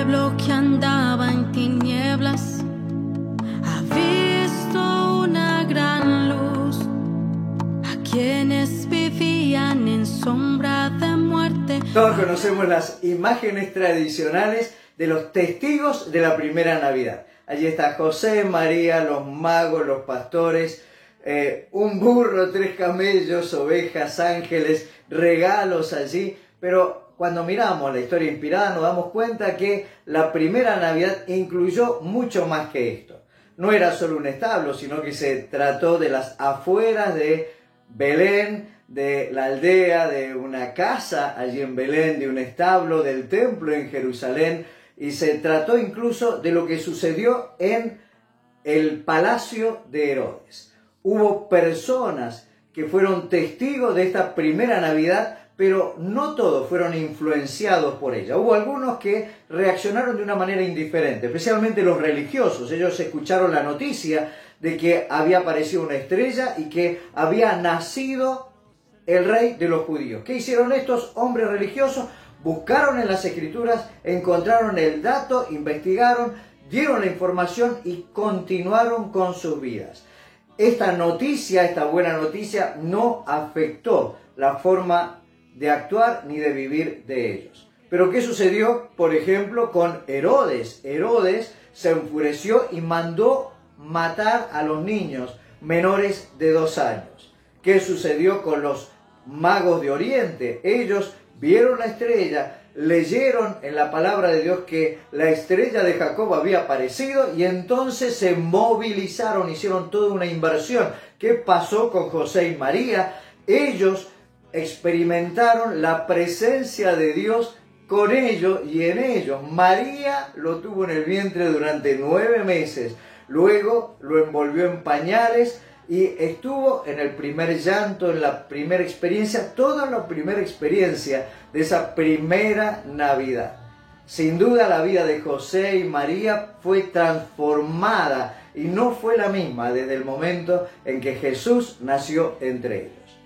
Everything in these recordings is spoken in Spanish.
que andaba en tinieblas ha visto una gran luz. A quienes vivían en sombra de muerte. Todos conocemos las imágenes tradicionales de los testigos de la primera Navidad. Allí está José, María, los magos, los pastores, eh, un burro, tres camellos, ovejas, ángeles, regalos allí. Pero cuando miramos la historia inspirada nos damos cuenta que la primera Navidad incluyó mucho más que esto. No era solo un establo, sino que se trató de las afueras de Belén, de la aldea, de una casa allí en Belén, de un establo, del templo en Jerusalén, y se trató incluso de lo que sucedió en el palacio de Herodes. Hubo personas que fueron testigos de esta primera Navidad, pero no todos fueron influenciados por ella. Hubo algunos que reaccionaron de una manera indiferente, especialmente los religiosos. Ellos escucharon la noticia de que había aparecido una estrella y que había nacido el rey de los judíos. ¿Qué hicieron estos hombres religiosos? buscaron en las escrituras, encontraron el dato, investigaron, dieron la información y continuaron con sus vidas. Esta noticia, esta buena noticia, no afectó la forma de actuar ni de vivir de ellos. Pero ¿qué sucedió, por ejemplo, con Herodes? Herodes se enfureció y mandó matar a los niños menores de dos años. ¿Qué sucedió con los magos de Oriente? Ellos vieron la estrella, leyeron en la palabra de Dios que la estrella de Jacob había aparecido y entonces se movilizaron, hicieron toda una inversión. ¿Qué pasó con José y María? Ellos experimentaron la presencia de Dios con ellos y en ellos. María lo tuvo en el vientre durante nueve meses, luego lo envolvió en pañales, y estuvo en el primer llanto, en la primera experiencia, toda la primera experiencia de esa primera Navidad. Sin duda la vida de José y María fue transformada y no fue la misma desde el momento en que Jesús nació entre ellos.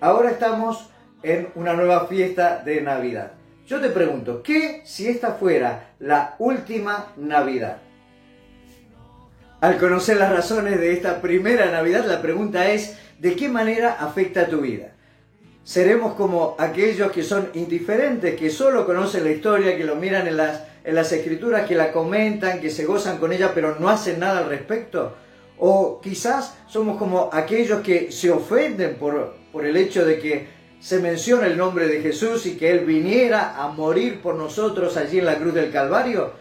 Ahora estamos en una nueva fiesta de Navidad. Yo te pregunto, ¿qué si esta fuera la última Navidad? Al conocer las razones de esta primera Navidad, la pregunta es, ¿de qué manera afecta tu vida? ¿Seremos como aquellos que son indiferentes, que solo conocen la historia, que lo miran en las, en las escrituras, que la comentan, que se gozan con ella, pero no hacen nada al respecto? O quizás somos como aquellos que se ofenden por, por el hecho de que se menciona el nombre de Jesús y que Él viniera a morir por nosotros allí en la cruz del Calvario.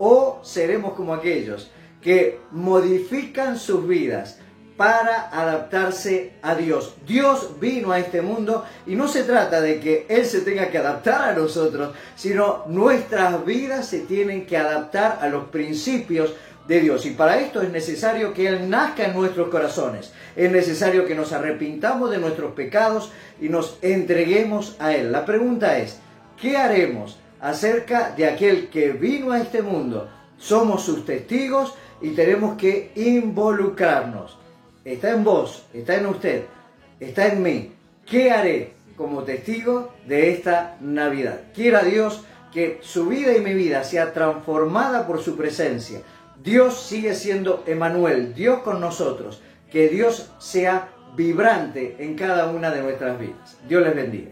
O seremos como aquellos que modifican sus vidas para adaptarse a Dios. Dios vino a este mundo y no se trata de que Él se tenga que adaptar a nosotros, sino nuestras vidas se tienen que adaptar a los principios de Dios. Y para esto es necesario que Él nazca en nuestros corazones. Es necesario que nos arrepintamos de nuestros pecados y nos entreguemos a Él. La pregunta es, ¿qué haremos acerca de aquel que vino a este mundo? Somos sus testigos y tenemos que involucrarnos. Está en vos, está en usted, está en mí. ¿Qué haré como testigo de esta Navidad? Quiera Dios que su vida y mi vida sea transformada por su presencia. Dios sigue siendo Emanuel, Dios con nosotros. Que Dios sea vibrante en cada una de nuestras vidas. Dios les bendiga.